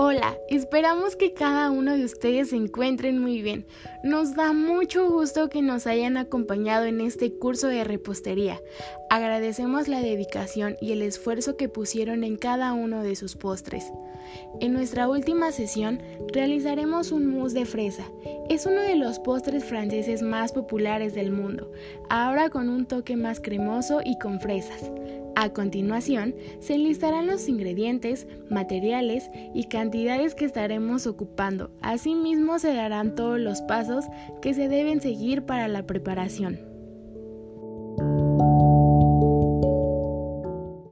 Hola, esperamos que cada uno de ustedes se encuentren muy bien. Nos da mucho gusto que nos hayan acompañado en este curso de repostería. Agradecemos la dedicación y el esfuerzo que pusieron en cada uno de sus postres. En nuestra última sesión realizaremos un mousse de fresa. Es uno de los postres franceses más populares del mundo, ahora con un toque más cremoso y con fresas. A continuación, se enlistarán los ingredientes, materiales y cantidades que estaremos ocupando. Asimismo, se darán todos los pasos que se deben seguir para la preparación.